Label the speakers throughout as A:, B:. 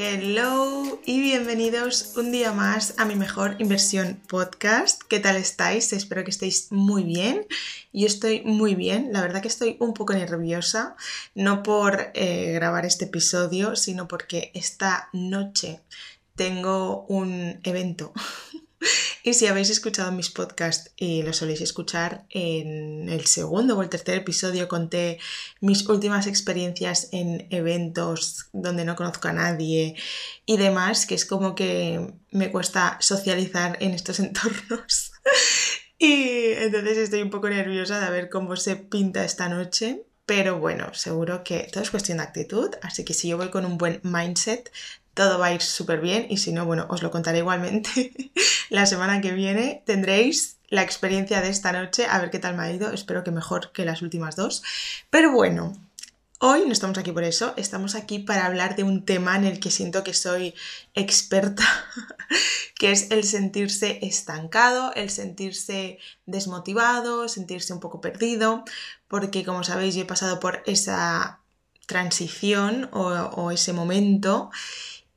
A: Hello y bienvenidos un día más a mi mejor inversión podcast. ¿Qué tal estáis? Espero que estéis muy bien. Yo estoy muy bien, la verdad que estoy un poco nerviosa, no por eh, grabar este episodio, sino porque esta noche tengo un evento Y si habéis escuchado mis podcasts y lo soléis escuchar, en el segundo o el tercer episodio conté mis últimas experiencias en eventos donde no conozco a nadie y demás, que es como que me cuesta socializar en estos entornos. y entonces estoy un poco nerviosa de ver cómo se pinta esta noche. Pero bueno, seguro que todo es cuestión de actitud, así que si yo voy con un buen mindset, todo va a ir súper bien y si no, bueno, os lo contaré igualmente la semana que viene. Tendréis la experiencia de esta noche, a ver qué tal me ha ido, espero que mejor que las últimas dos. Pero bueno, Hoy no estamos aquí por eso, estamos aquí para hablar de un tema en el que siento que soy experta, que es el sentirse estancado, el sentirse desmotivado, sentirse un poco perdido, porque como sabéis yo he pasado por esa transición o, o ese momento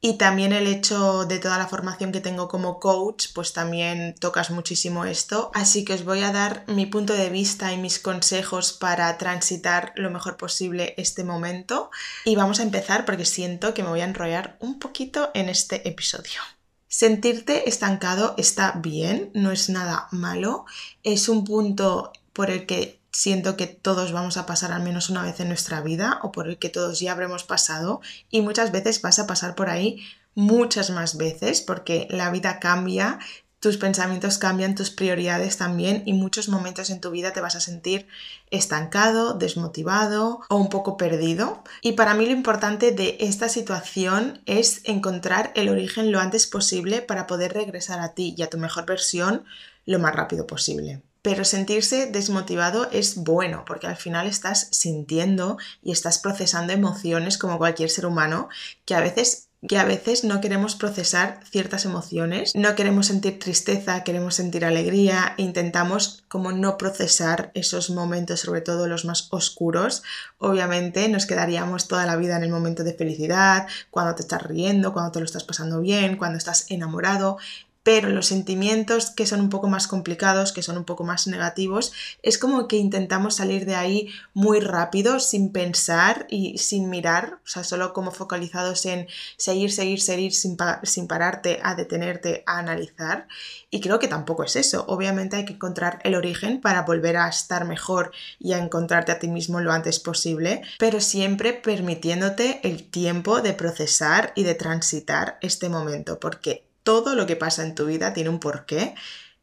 A: y también el hecho de toda la formación que tengo como coach, pues también tocas muchísimo esto. Así que os voy a dar mi punto de vista y mis consejos para transitar lo mejor posible este momento. Y vamos a empezar porque siento que me voy a enrollar un poquito en este episodio. Sentirte estancado está bien, no es nada malo, es un punto por el que siento que todos vamos a pasar al menos una vez en nuestra vida o por el que todos ya habremos pasado y muchas veces vas a pasar por ahí muchas más veces porque la vida cambia, tus pensamientos cambian, tus prioridades también y muchos momentos en tu vida te vas a sentir estancado, desmotivado o un poco perdido. Y para mí lo importante de esta situación es encontrar el origen lo antes posible para poder regresar a ti y a tu mejor versión lo más rápido posible. Pero sentirse desmotivado es bueno porque al final estás sintiendo y estás procesando emociones como cualquier ser humano que a veces que a veces no queremos procesar ciertas emociones, no queremos sentir tristeza, queremos sentir alegría, e intentamos como no procesar esos momentos, sobre todo los más oscuros. Obviamente nos quedaríamos toda la vida en el momento de felicidad, cuando te estás riendo, cuando te lo estás pasando bien, cuando estás enamorado, pero los sentimientos que son un poco más complicados, que son un poco más negativos, es como que intentamos salir de ahí muy rápido, sin pensar y sin mirar, o sea, solo como focalizados en seguir, seguir, seguir sin, sin pararte a detenerte, a analizar. Y creo que tampoco es eso. Obviamente hay que encontrar el origen para volver a estar mejor y a encontrarte a ti mismo lo antes posible, pero siempre permitiéndote el tiempo de procesar y de transitar este momento, porque todo lo que pasa en tu vida tiene un porqué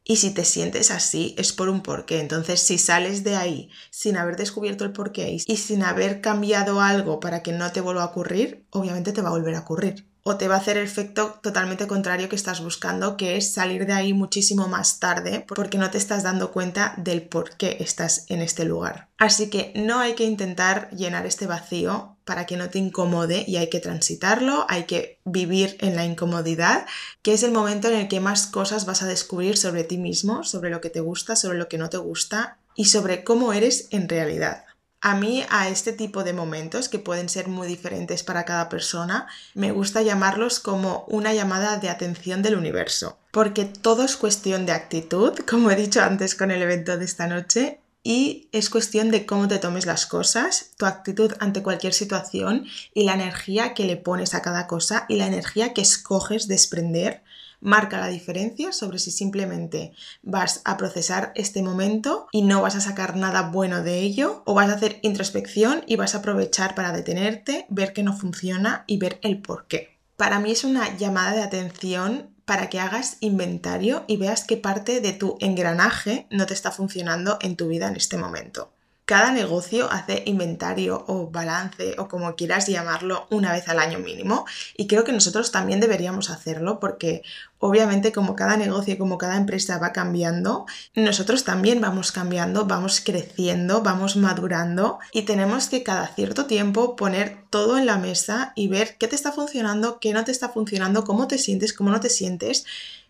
A: y si te sientes así es por un porqué. Entonces, si sales de ahí sin haber descubierto el porqué y sin haber cambiado algo para que no te vuelva a ocurrir, obviamente te va a volver a ocurrir o te va a hacer el efecto totalmente contrario que estás buscando, que es salir de ahí muchísimo más tarde porque no te estás dando cuenta del por qué estás en este lugar. Así que no hay que intentar llenar este vacío para que no te incomode y hay que transitarlo, hay que vivir en la incomodidad, que es el momento en el que más cosas vas a descubrir sobre ti mismo, sobre lo que te gusta, sobre lo que no te gusta y sobre cómo eres en realidad. A mí, a este tipo de momentos, que pueden ser muy diferentes para cada persona, me gusta llamarlos como una llamada de atención del universo, porque todo es cuestión de actitud, como he dicho antes con el evento de esta noche, y es cuestión de cómo te tomes las cosas, tu actitud ante cualquier situación y la energía que le pones a cada cosa y la energía que escoges desprender marca la diferencia sobre si simplemente vas a procesar este momento y no vas a sacar nada bueno de ello o vas a hacer introspección y vas a aprovechar para detenerte, ver que no funciona y ver el por qué. Para mí es una llamada de atención para que hagas inventario y veas qué parte de tu engranaje no te está funcionando en tu vida en este momento. Cada negocio hace inventario o balance o como quieras llamarlo una vez al año mínimo y creo que nosotros también deberíamos hacerlo porque obviamente como cada negocio y como cada empresa va cambiando, nosotros también vamos cambiando, vamos creciendo, vamos madurando y tenemos que cada cierto tiempo poner todo en la mesa y ver qué te está funcionando, qué no te está funcionando, cómo te sientes, cómo no te sientes.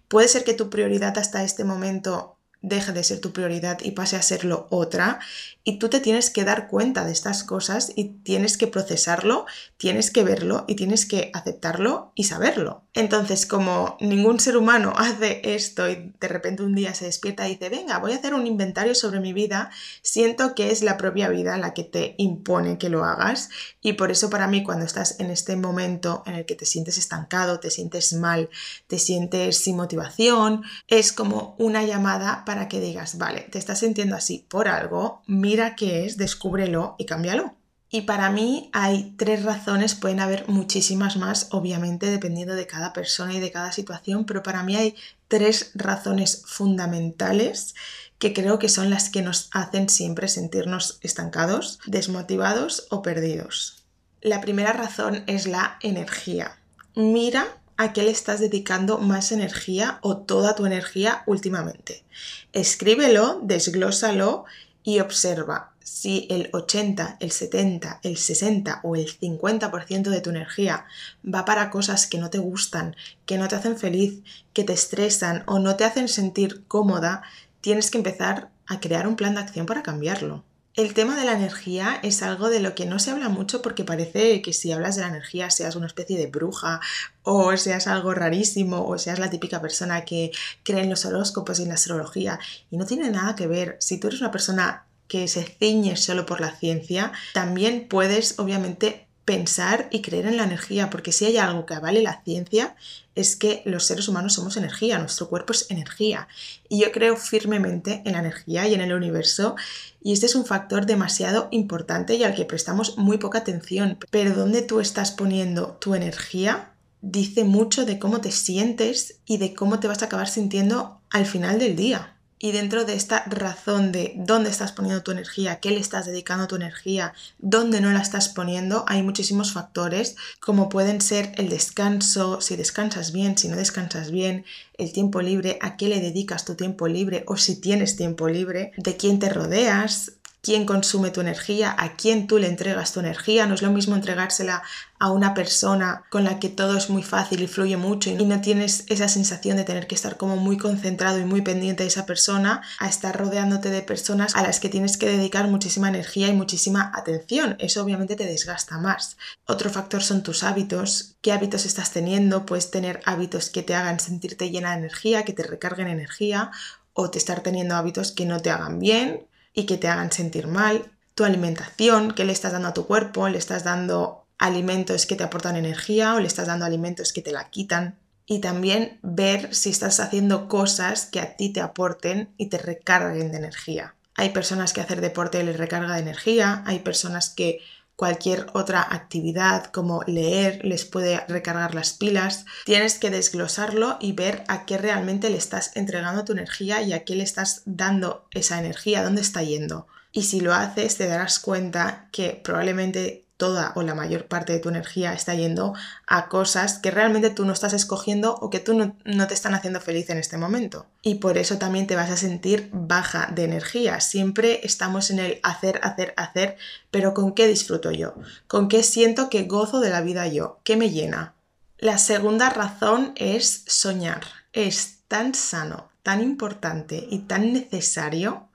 A: Puede ser que tu prioridad hasta este momento deje de ser tu prioridad y pase a serlo otra y tú te tienes que dar cuenta de estas cosas y tienes que procesarlo, tienes que verlo y tienes que aceptarlo y saberlo. Entonces, como ningún ser humano hace esto y de repente un día se despierta y dice, venga, voy a hacer un inventario sobre mi vida, siento que es la propia vida la que te impone que lo hagas y por eso para mí cuando estás en este momento en el que te sientes estancado, te sientes mal, te sientes sin motivación, es como una llamada para que digas, vale, te estás sintiendo así por algo, mira qué es, descúbrelo y cámbialo. Y para mí hay tres razones, pueden haber muchísimas más, obviamente, dependiendo de cada persona y de cada situación, pero para mí hay tres razones fundamentales que creo que son las que nos hacen siempre sentirnos estancados, desmotivados o perdidos. La primera razón es la energía. Mira a qué le estás dedicando más energía o toda tu energía últimamente. Escríbelo, desglósalo y observa si el 80, el 70, el 60 o el 50% de tu energía va para cosas que no te gustan, que no te hacen feliz, que te estresan o no te hacen sentir cómoda, tienes que empezar a crear un plan de acción para cambiarlo. El tema de la energía es algo de lo que no se habla mucho porque parece que si hablas de la energía seas una especie de bruja o seas algo rarísimo o seas la típica persona que cree en los horóscopos y en la astrología y no tiene nada que ver. Si tú eres una persona que se ciñe solo por la ciencia, también puedes obviamente pensar y creer en la energía, porque si hay algo que vale la ciencia es que los seres humanos somos energía, nuestro cuerpo es energía. Y yo creo firmemente en la energía y en el universo, y este es un factor demasiado importante y al que prestamos muy poca atención. Pero donde tú estás poniendo tu energía dice mucho de cómo te sientes y de cómo te vas a acabar sintiendo al final del día. Y dentro de esta razón de dónde estás poniendo tu energía, qué le estás dedicando tu energía, dónde no la estás poniendo, hay muchísimos factores, como pueden ser el descanso, si descansas bien, si no descansas bien, el tiempo libre, a qué le dedicas tu tiempo libre o si tienes tiempo libre, de quién te rodeas, quién consume tu energía, a quién tú le entregas tu energía. No es lo mismo entregársela a una persona con la que todo es muy fácil y fluye mucho y no tienes esa sensación de tener que estar como muy concentrado y muy pendiente de esa persona, a estar rodeándote de personas a las que tienes que dedicar muchísima energía y muchísima atención. Eso obviamente te desgasta más. Otro factor son tus hábitos. ¿Qué hábitos estás teniendo? Puedes tener hábitos que te hagan sentirte llena de energía, que te recarguen energía o te estar teniendo hábitos que no te hagan bien, y que te hagan sentir mal, tu alimentación, que le estás dando a tu cuerpo, le estás dando alimentos que te aportan energía o le estás dando alimentos que te la quitan. Y también ver si estás haciendo cosas que a ti te aporten y te recarguen de energía. Hay personas que hacer deporte les recarga de energía, hay personas que cualquier otra actividad como leer les puede recargar las pilas. Tienes que desglosarlo y ver a qué realmente le estás entregando tu energía y a qué le estás dando esa energía, dónde está yendo. Y si lo haces te darás cuenta que probablemente toda o la mayor parte de tu energía está yendo a cosas que realmente tú no estás escogiendo o que tú no, te están haciendo feliz en este momento. Y por eso también te vas a sentir baja de energía. Siempre estamos en el hacer, hacer, hacer, pero ¿con qué disfruto yo? ¿Con qué siento que gozo de la vida yo? ¿Qué me llena? La segunda razón es soñar. Es tan sano, tan importante y tan necesario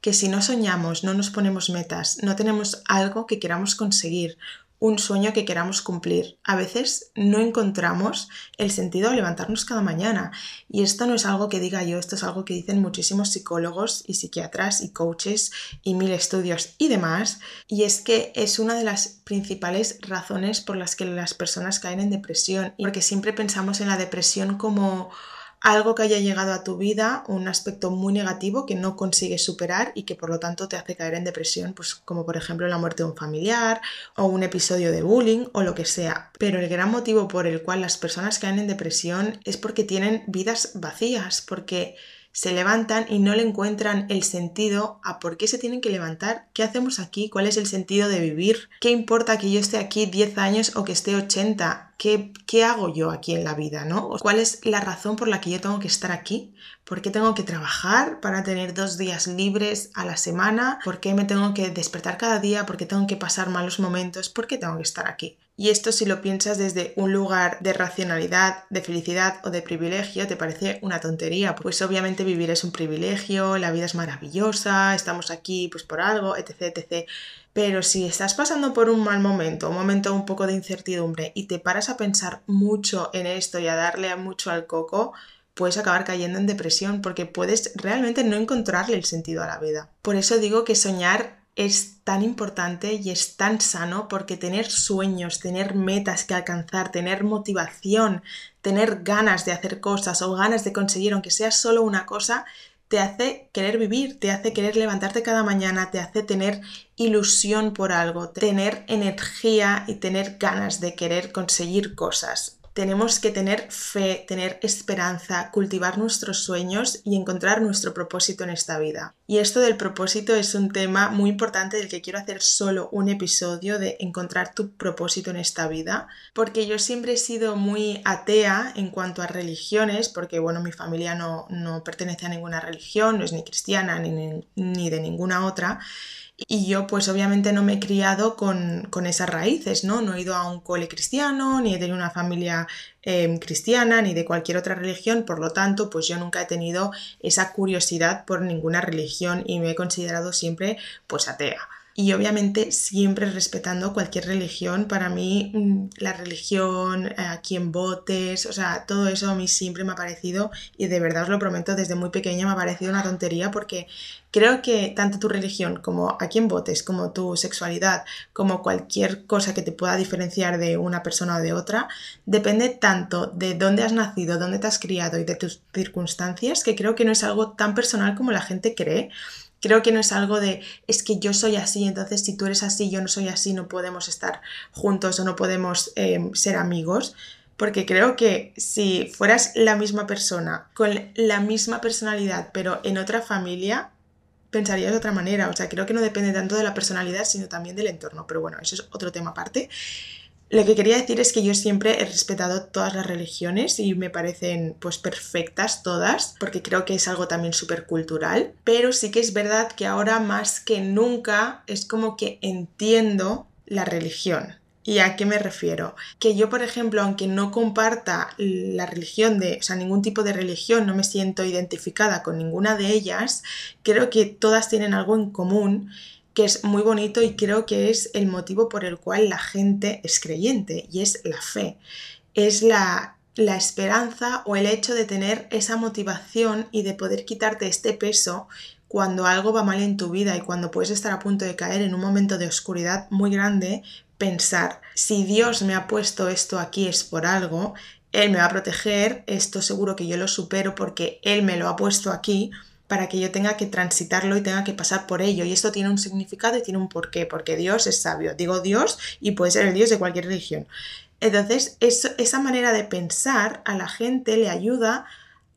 A: que si no soñamos, no nos ponemos metas, no tenemos algo que queramos conseguir, un sueño que queramos cumplir. A veces no encontramos el sentido de levantarnos cada mañana. Y esto no es algo que diga yo, esto es algo que dicen muchísimos psicólogos y psiquiatras y coaches y mil estudios y demás. Y es que es una de las principales razones por las que las personas caen en depresión. Porque siempre pensamos en la depresión como algo que haya llegado a tu vida, un aspecto muy negativo que no consigues superar y que por lo tanto te hace caer en depresión, pues como por ejemplo la muerte de un familiar o un episodio de bullying o lo que sea. Pero el gran motivo por el cual las personas caen en depresión es porque tienen vidas vacías, porque se levantan y no le encuentran el sentido a por qué se tienen que levantar, qué hacemos aquí, cuál es el sentido de vivir, qué importa que yo esté aquí 10 años o que esté 80, ¿qué, ¿qué hago yo aquí en la vida? ¿no? ¿Cuál es la razón por la que yo tengo que estar aquí? ¿Por qué tengo que trabajar para tener dos días libres a la semana? ¿Por qué me tengo que despertar cada día? ¿Por qué tengo que pasar malos momentos? ¿Por qué tengo que estar aquí? Y esto si lo piensas desde un lugar de racionalidad, de felicidad o de privilegio, te parece una tontería. Pues obviamente vivir es un privilegio, la vida es maravillosa, estamos aquí pues por algo, etc, etc. Pero si estás pasando por un mal momento, un momento un poco de incertidumbre y te paras a pensar mucho en esto y a darle mucho al coco, puedes acabar cayendo en depresión porque puedes realmente no encontrarle el sentido a la vida. Por eso digo que soñar es tan importante y es tan sano porque tener sueños, tener metas que alcanzar, tener motivación, tener ganas de hacer cosas o ganas de conseguir, aunque sea solo una cosa, te hace querer vivir, te hace querer levantarte cada mañana, te hace tener ilusión por algo, tener energía y tener ganas de querer conseguir cosas tenemos que tener fe, tener esperanza, cultivar nuestros sueños y encontrar nuestro propósito en esta vida. Y esto del propósito es un tema muy importante del que quiero hacer solo un episodio de encontrar tu propósito en esta vida, porque yo siempre he sido muy atea en cuanto a religiones, porque bueno, mi familia no, no pertenece a ninguna religión, no es ni cristiana ni, ni de ninguna otra. Y yo pues obviamente no me he criado con, esas raíces, ¿no? No he ido a un cole cristiano, ni he tenido una familia em, cristiana, ni de cualquier otra religión, por lo tanto pues yo nunca he tenido esa curiosidad por ninguna religión y me he considerado siempre pues atea y obviamente siempre respetando cualquier religión. Para mí mm, la religión, eh, a quien votes, o sea, todo eso a mí siempre me ha parecido y de verdad os lo prometo, desde muy pequeña me ha parecido una tontería porque creo que tanto tu religión como a quien votes, como tu sexualidad, como cualquier cosa que te pueda diferenciar de una persona o de otra, depende tanto de dónde has nacido, dónde te has criado y de tus circunstancias que creo que no es algo tan personal como la gente cree. Creo que no es algo de es que yo soy así, entonces si tú eres así, yo no soy así, no podemos estar juntos o no podemos em, ser amigos. Porque creo que si fueras la misma persona, con la misma personalidad, pero en otra familia, pensarías de otra manera. O sea, creo que no depende tanto de la personalidad, sino también del entorno. Pero bueno, eso es otro tema aparte. Lo que quería decir es que yo siempre he respetado todas las religiones y me parecen pues perfectas todas, porque creo que es algo también súper cultural, pero sí que es verdad que ahora más que nunca es como que entiendo la religión. ¿Y a qué me refiero? Que yo, por ejemplo, aunque no comparta la religión de, o sea, ningún tipo de religión, no me siento identificada con ninguna de ellas, creo que todas tienen algo en común que es muy bonito y creo que es el motivo por el cual la gente es creyente y es la fe. Es la, la esperanza o el hecho de tener esa motivación y de poder quitarte este peso cuando algo va mal en tu vida y cuando puedes estar a punto de caer en un momento de oscuridad muy grande, pensar, si Dios me ha puesto esto aquí es por algo, Él me va a proteger, esto seguro que yo lo supero porque Él me lo ha puesto aquí para que yo tenga que transitarlo y tenga que pasar por ello. Y esto tiene un significado y tiene un porqué, porque Dios es sabio. Digo Dios y puede ser el Dios de cualquier religión. Entonces, esa manera de pensar a la gente le ayuda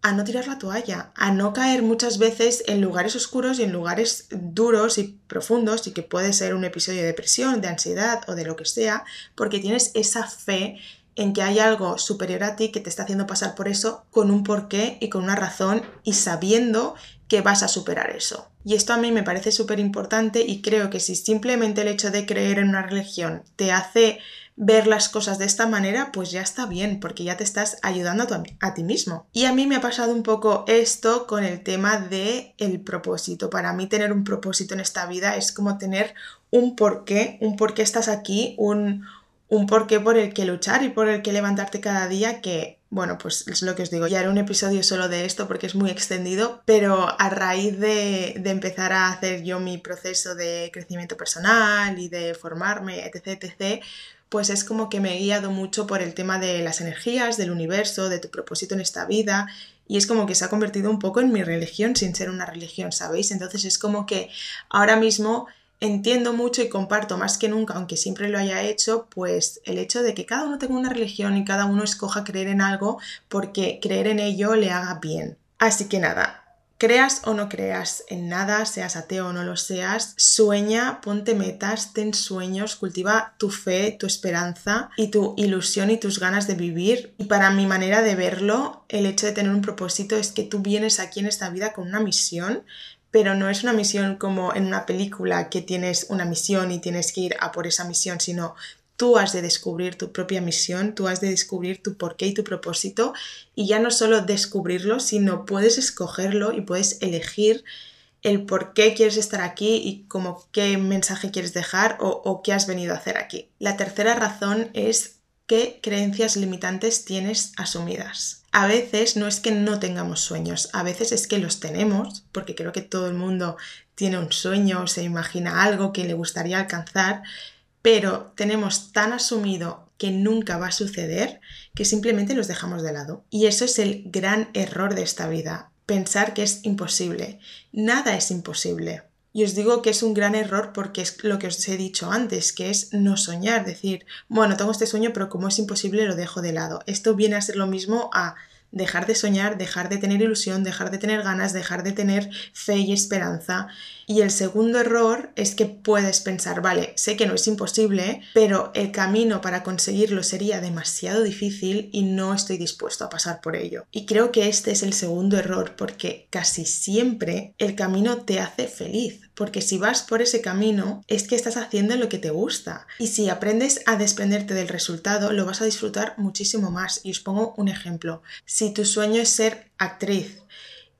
A: a no tirar la toalla, a no caer muchas veces en lugares oscuros y en lugares duros y profundos y que puede ser un episodio de depresión, de ansiedad o de lo que sea, porque tienes esa fe en que hay algo superior a ti que te está haciendo pasar por eso con un porqué y con una razón y sabiendo que vas a superar eso. Y esto a mí me parece súper importante y creo que si simplemente el hecho de creer en una religión te hace ver las cosas de esta manera, pues ya está bien, porque ya te estás ayudando a, ti mismo. Y a mí me ha pasado un poco esto con el tema de el propósito. Para mí tener un propósito en esta vida es como tener un porqué, un por qué estás aquí, un, un porqué por el que luchar y por el que levantarte cada día que bueno, pues es lo que os digo, ya era un episodio solo de esto porque es muy extendido, pero a raíz de, empezar a hacer yo mi proceso de crecimiento personal y de formarme, etc., etc., pues es como que me he guiado mucho por el tema de las energías, del universo, de tu propósito en esta vida, y es como que se ha convertido un poco en mi religión sin ser una religión, ¿sabéis? Entonces es como que ahora mismo entiendo mucho y comparto más que nunca, aunque siempre lo haya hecho, pues el hecho de que cada uno tenga una religión y cada uno escoja creer en algo porque creer en ello le haga bien. Así que nada, Creas o no creas en nada, seas ateo o no lo seas, sueña, ponte metas, ten sueños, cultiva tu fe, tu esperanza y tu ilusión y tus ganas de vivir. Y para mi manera de verlo, el hecho de tener un propósito es que tú vienes aquí en esta vida con una misión, pero no es una misión como en una película que tienes una misión y tienes que ir a por esa misión, sino Tú has de descubrir tu propia misión, tú has de descubrir tu porqué y tu propósito y ya no solo descubrirlo, sino puedes escogerlo y puedes elegir el por qué quieres estar aquí y como qué mensaje quieres dejar o, o qué has venido a hacer aquí. La tercera razón es qué creencias limitantes tienes asumidas. A veces no es que no tengamos sueños, a veces es que los tenemos, porque creo que todo el mundo tiene un sueño o se imagina algo que le gustaría alcanzar, pero tenemos tan asumido que nunca va a suceder que simplemente los dejamos de lado. Y eso es el gran error de esta vida, pensar que es imposible. Nada es imposible. Y os digo que es un gran error porque es lo que os he dicho antes, que es no soñar, decir, bueno, tengo este sueño, pero como es imposible lo dejo de lado. Esto viene a ser lo mismo a dejar de soñar, dejar de tener ilusión, dejar de tener ganas, dejar de tener fe y esperanza. Y el segundo error es que puedes pensar, vale, sé que no es imposible, pero el camino para conseguirlo sería demasiado difícil y no estoy dispuesto a pasar por ello. Y creo que este es el segundo error porque casi siempre el camino te hace feliz, porque si vas por ese camino es que estás haciendo lo que te gusta y si aprendes a desprenderte del resultado lo vas a disfrutar muchísimo más. Y os pongo un ejemplo. Si tu sueño es ser actriz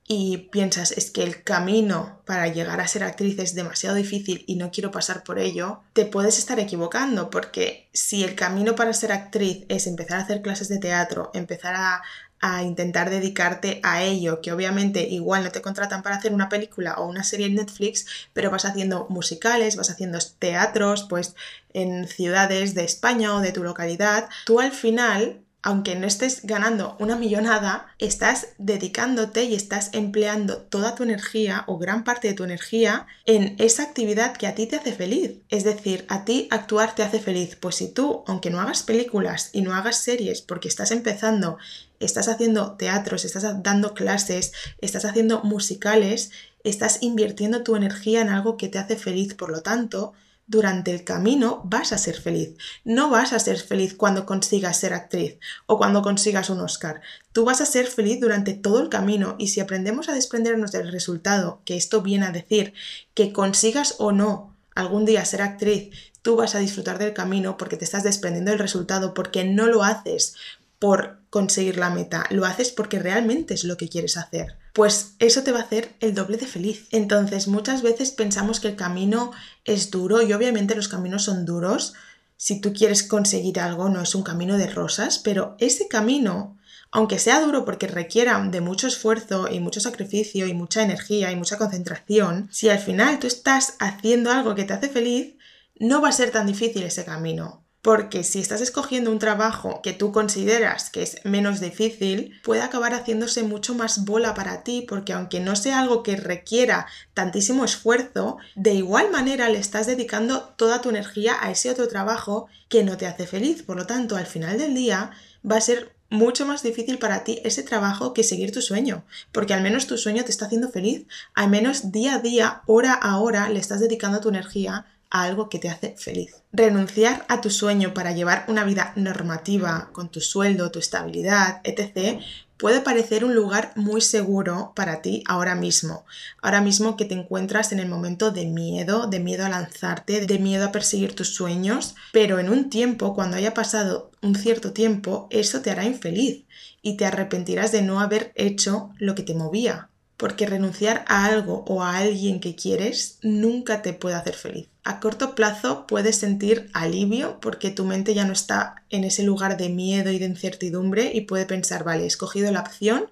A: y piensas es que el camino para llegar a ser actriz es demasiado difícil y no quiero pasar por ello, te puedes estar equivocando porque si el camino para ser actriz es empezar a hacer clases de teatro, empezar a, a intentar dedicarte a ello, que obviamente igual no te contratan para hacer una película o una serie en Netflix, pero vas haciendo musicales, vas haciendo teatros, pues en ciudades de España o de tu localidad, tú al final aunque no estés ganando una millonada, estás dedicándote y estás empleando toda tu energía o gran parte de tu energía en esa actividad que a ti te hace feliz. Es decir, a ti actuar te hace feliz. Pues si tú, aunque no hagas películas y no hagas series porque estás empezando, estás haciendo teatros, estás dando clases, estás haciendo musicales, estás invirtiendo tu energía en algo que te hace feliz. Por lo tanto, durante el camino vas a ser feliz. No vas a ser feliz cuando consigas ser actriz o cuando consigas un Oscar. Tú vas a ser feliz durante todo el camino y si aprendemos a desprendernos del resultado, que esto viene a decir que consigas o no algún día ser actriz, tú vas a disfrutar del camino porque te estás desprendiendo del resultado, porque no lo haces por conseguir la meta, lo haces porque realmente es lo que quieres hacer. Pues eso te va a hacer el doble de feliz. Entonces, muchas veces pensamos que el camino es duro y obviamente los caminos son duros. Si tú quieres conseguir algo, no es un camino de rosas, pero ese camino, aunque sea duro porque requiera de mucho esfuerzo y mucho sacrificio y mucha energía y mucha concentración, si al final tú estás haciendo algo que te hace feliz, no va a ser tan difícil ese camino porque si estás escogiendo un trabajo que tú consideras que es menos difícil, puede acabar haciéndose mucho más bola para ti, porque aunque no sea algo que requiera tantísimo esfuerzo, de igual manera le estás dedicando toda tu energía a ese otro trabajo que no te hace feliz. Por lo tanto, al final del día va a ser mucho más difícil para ti ese trabajo que seguir tu sueño, porque al menos tu sueño te está haciendo feliz, al menos día a día, hora a hora, le estás dedicando tu energía algo que te hace feliz. Renunciar a tu sueño para llevar una vida normativa con tu sueldo, tu estabilidad, etc., puede parecer un lugar muy seguro para ti ahora mismo. Ahora mismo que te encuentras en el momento de miedo, de miedo a lanzarte, de miedo a perseguir tus sueños, pero en un tiempo, cuando haya pasado un cierto tiempo, eso te hará infeliz y te arrepentirás de no haber hecho lo que te movía, porque renunciar a algo o a alguien que quieres nunca te puede hacer feliz. A corto plazo puedes sentir alivio porque tu mente ya no está en ese lugar de miedo y de incertidumbre y puede pensar, vale, he escogido la opción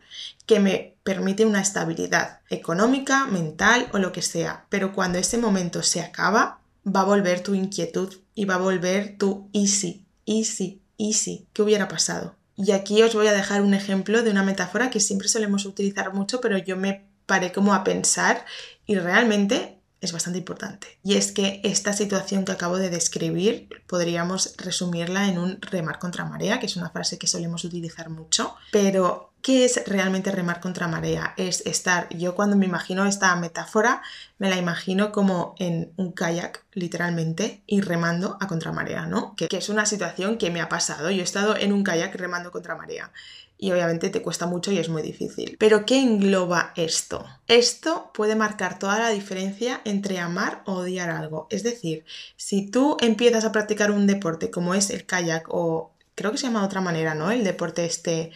A: que me permite una estabilidad económica, mental o lo que sea, pero cuando ese momento se acaba, va a volver tu inquietud y va a volver tu easy, easy, easy. ¿Qué hubiera pasado? Y aquí os voy a dejar un ejemplo de una metáfora que siempre solemos utilizar mucho, pero yo me paré como a pensar y realmente es bastante importante. Y es que esta situación que acabo de describir podríamos resumirla en un remar contra marea, que es una frase que solemos utilizar mucho, pero ¿Qué es realmente remar contra marea? Es estar, yo cuando me imagino esta metáfora, me la imagino como en un kayak, literalmente, y remando a contramarea, ¿no? Que, es una situación que me ha pasado. Yo he estado en un kayak remando contra marea y obviamente te cuesta mucho y es muy difícil. Pero ¿qué engloba esto? Esto puede marcar toda la diferencia entre amar o odiar algo. Es decir, si tú empiezas a practicar un deporte como es el kayak o creo que se llama de otra manera, ¿no? El deporte este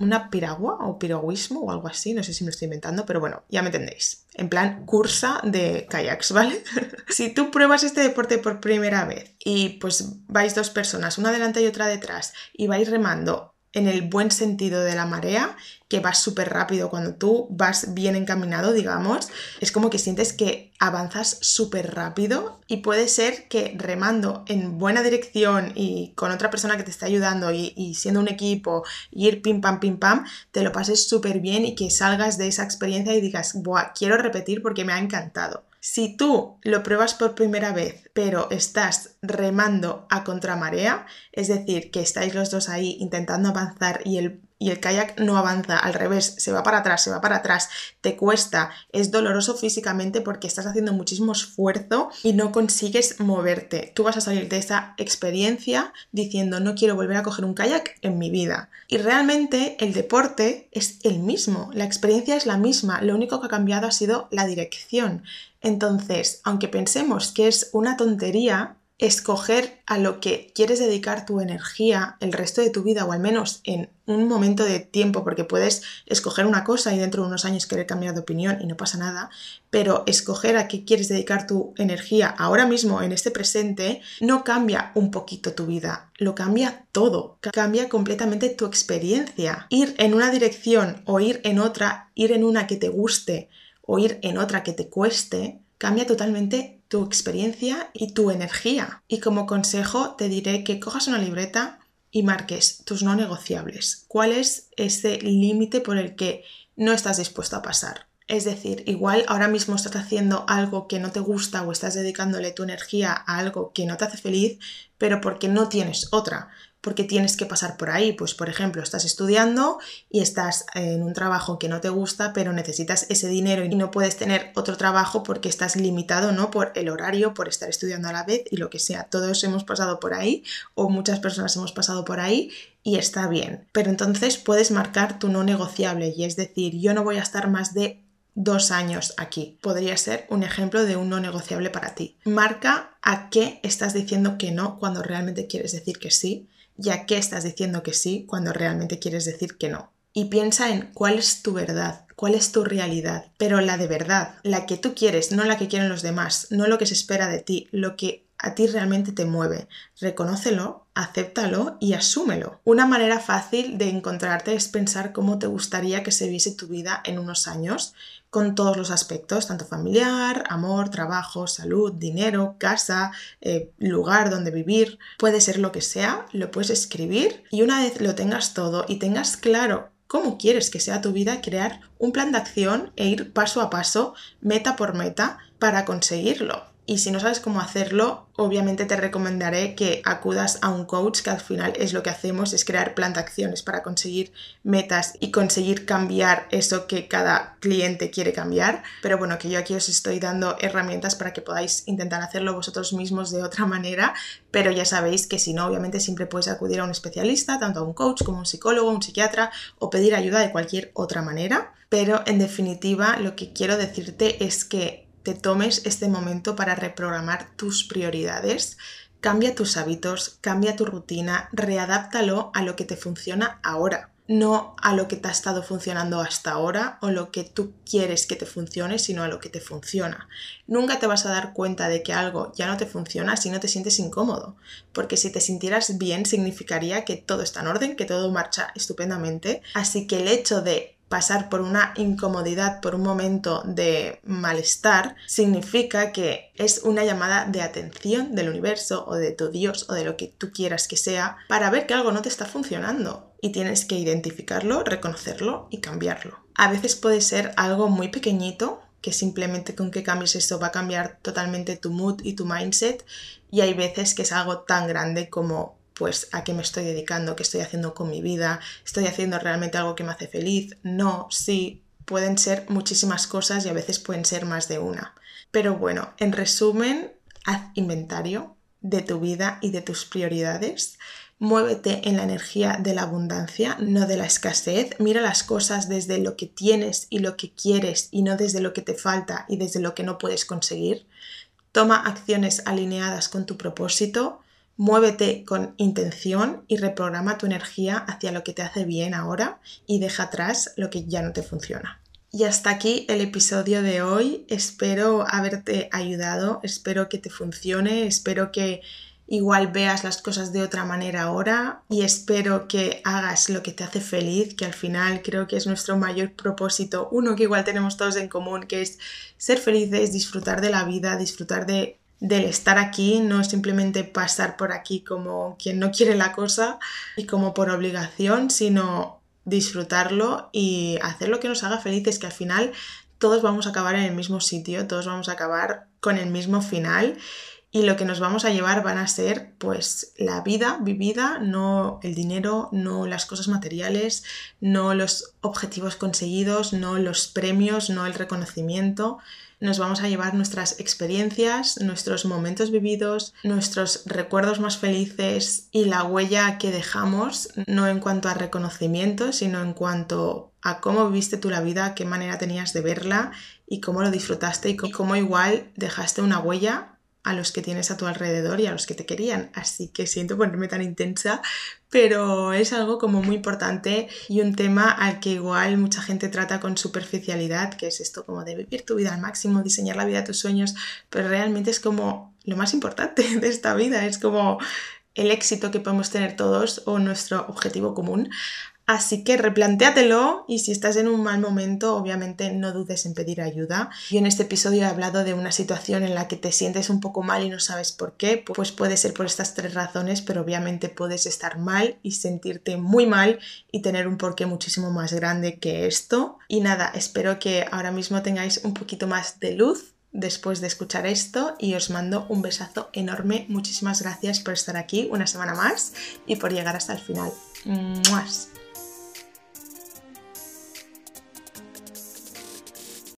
A: una piragua o piragüismo o algo así, no sé si me estoy inventando, pero bueno, ya me entendéis. En plan, cursa de kayaks, ¿vale? si tú pruebas este deporte por primera vez y pues vais dos personas, una delante y otra detrás, y vais remando en el buen sentido de la marea, que vas súper rápido cuando tú vas bien encaminado, digamos, es como que sientes que avanzas súper rápido y puede ser que remando en buena dirección y con otra persona que te está ayudando y, siendo un equipo y ir pim pam pim pam, te lo pases súper bien y que salgas de esa experiencia y digas, Buah, quiero repetir porque me ha encantado. Si tú lo pruebas por primera vez, pero estás remando a contramarea, es decir, que estáis los dos ahí intentando avanzar y el, y el kayak no avanza, al revés, se va para atrás, se va para atrás, te cuesta, es doloroso físicamente porque estás haciendo muchísimo esfuerzo y no consigues moverte. Tú vas a salir de esa experiencia diciendo no quiero volver a coger un kayak en mi vida. Y realmente el deporte es el mismo, la experiencia es la misma, lo único que ha cambiado ha sido la dirección. Entonces, aunque pensemos que es una tontería, escoger a lo que quieres dedicar tu energía el resto de tu vida o al menos en un momento de tiempo, porque puedes escoger una cosa y dentro de unos años querer cambiar de opinión y no pasa nada, pero escoger a qué quieres dedicar tu energía ahora mismo en este presente no cambia un poquito tu vida, lo cambia todo, cambia completamente tu experiencia. Ir en una dirección o ir en otra, ir en una que te guste o ir en otra que te cueste, cambia totalmente tu experiencia y tu energía. Y como consejo te diré que cojas una libreta y marques tus no negociables. ¿Cuál es ese límite por el que no estás dispuesto a pasar? Es decir, igual ahora mismo estás haciendo algo que no te gusta o estás dedicándole tu energía a algo que no te hace feliz, pero porque no tienes otra porque tienes que pasar por ahí. Pues, por ejemplo, estás estudiando y estás en un trabajo que no te gusta, pero necesitas ese dinero y no puedes tener otro trabajo porque estás limitado, ¿no? Por el horario, por estar estudiando a la vez y lo que sea. Todos hemos pasado por ahí o muchas personas hemos pasado por ahí y está bien. Pero entonces puedes marcar tu no negociable y es decir, yo no voy a estar más de dos años aquí. Podría ser un ejemplo de un no negociable para ti. Marca a qué estás diciendo que no cuando realmente quieres decir que sí ya que estás diciendo que sí cuando realmente quieres decir que no. Y piensa en cuál es tu verdad, cuál es tu realidad, pero la de verdad, la que tú quieres, no la que quieren los demás, no lo que se espera de ti, lo que a ti realmente te mueve. Reconócelo, acéptalo y asúmelo. Una manera fácil de encontrarte es pensar cómo te gustaría que se viese tu vida en unos años con todos los aspectos, tanto familiar, amor, trabajo, salud, dinero, casa, eh, lugar donde vivir, puede ser lo que sea, lo puedes escribir y una vez lo tengas todo y tengas claro cómo quieres que sea tu vida, crear un plan de acción e ir paso a paso, meta por meta, para conseguirlo. Y si no sabes cómo hacerlo, obviamente te recomendaré que acudas a un coach, que al final es lo que hacemos, es crear plan de acciones para conseguir metas y conseguir cambiar eso que cada cliente quiere cambiar. Pero bueno, que yo aquí os estoy dando herramientas para que podáis intentar hacerlo vosotros mismos de otra manera, pero ya sabéis que si no, obviamente siempre puedes acudir a un especialista, tanto a un coach como a un psicólogo, un psiquiatra o pedir ayuda de cualquier otra manera. Pero en definitiva, lo que quiero decirte es que te tomes este momento para reprogramar tus prioridades. Cambia tus hábitos, cambia tu rutina, readáptalo a lo que te funciona ahora, no a lo que te ha estado funcionando hasta ahora o lo que tú quieres que te funcione, sino a lo que te funciona. Nunca te vas a dar cuenta de que algo ya no te funciona si no te sientes incómodo, porque si te sintieras bien significaría que todo está en orden, que todo marcha estupendamente. Así que el hecho de pasar por una incomodidad, por un momento de malestar, significa que es una llamada de atención del universo o de tu Dios o de lo que tú quieras que sea para ver que algo no te está funcionando y tienes que identificarlo, reconocerlo y cambiarlo. A veces puede ser algo muy pequeñito que simplemente con que cambies esto va a cambiar totalmente tu mood y tu mindset y hay veces que es algo tan grande como pues a qué me estoy dedicando, qué estoy haciendo con mi vida, estoy haciendo realmente algo que me hace feliz, no, sí, pueden ser muchísimas cosas y a veces pueden ser más de una. Pero bueno, en resumen, haz inventario de tu vida y de tus prioridades. Muévete en la energía de la abundancia, no de la escasez. Mira las cosas desde lo que tienes y lo que quieres y no desde lo que te falta y desde lo que no puedes conseguir. Toma acciones alineadas con tu propósito. Muévete con intención y reprograma tu energía hacia lo que te hace bien ahora y deja atrás lo que ya no te funciona. Y hasta aquí el episodio de hoy. Espero haberte ayudado, espero que te funcione, espero que igual veas las cosas de otra manera ahora y espero que hagas lo que te hace feliz, que al final creo que es nuestro mayor propósito, uno que igual tenemos todos en común, que es ser felices, disfrutar de la vida, disfrutar de del estar aquí, no simplemente pasar por aquí como quien no quiere la cosa y como por obligación, sino disfrutarlo y hacer lo que nos haga felices, que al final todos vamos a acabar en el mismo sitio, todos vamos a acabar con el mismo final y lo que nos vamos a llevar van a ser pues la vida vivida, no el dinero, no las cosas materiales, no los objetivos conseguidos, no los premios, no el reconocimiento, nos vamos a llevar nuestras experiencias, nuestros momentos vividos, nuestros recuerdos más felices y la huella que dejamos, no en cuanto a reconocimiento, sino en cuanto a cómo viviste tú la vida, qué manera tenías de verla y cómo lo disfrutaste y cómo igual dejaste una huella a los que tienes a tu alrededor y a los que te querían. Así que siento ponerme tan intensa, pero es algo como muy importante y un tema al que igual mucha gente trata con superficialidad, que es esto como de vivir tu vida al máximo, diseñar la vida de tus sueños, pero realmente es como lo más importante de esta vida, es como el éxito que podemos tener todos o nuestro objetivo común. Así que replantéatelo y si estás en un mal momento, obviamente no dudes en pedir ayuda. Yo en este episodio he hablado de una situación en la que te sientes un poco mal y no sabes por qué. Pues puede ser por estas tres razones, pero obviamente puedes estar mal y sentirte muy mal y tener un porqué muchísimo más grande que esto. Y nada, espero que ahora mismo tengáis un poquito más de luz después de escuchar esto y os mando un besazo enorme. Muchísimas gracias por estar aquí una semana más y por llegar hasta el final. ¡Muas!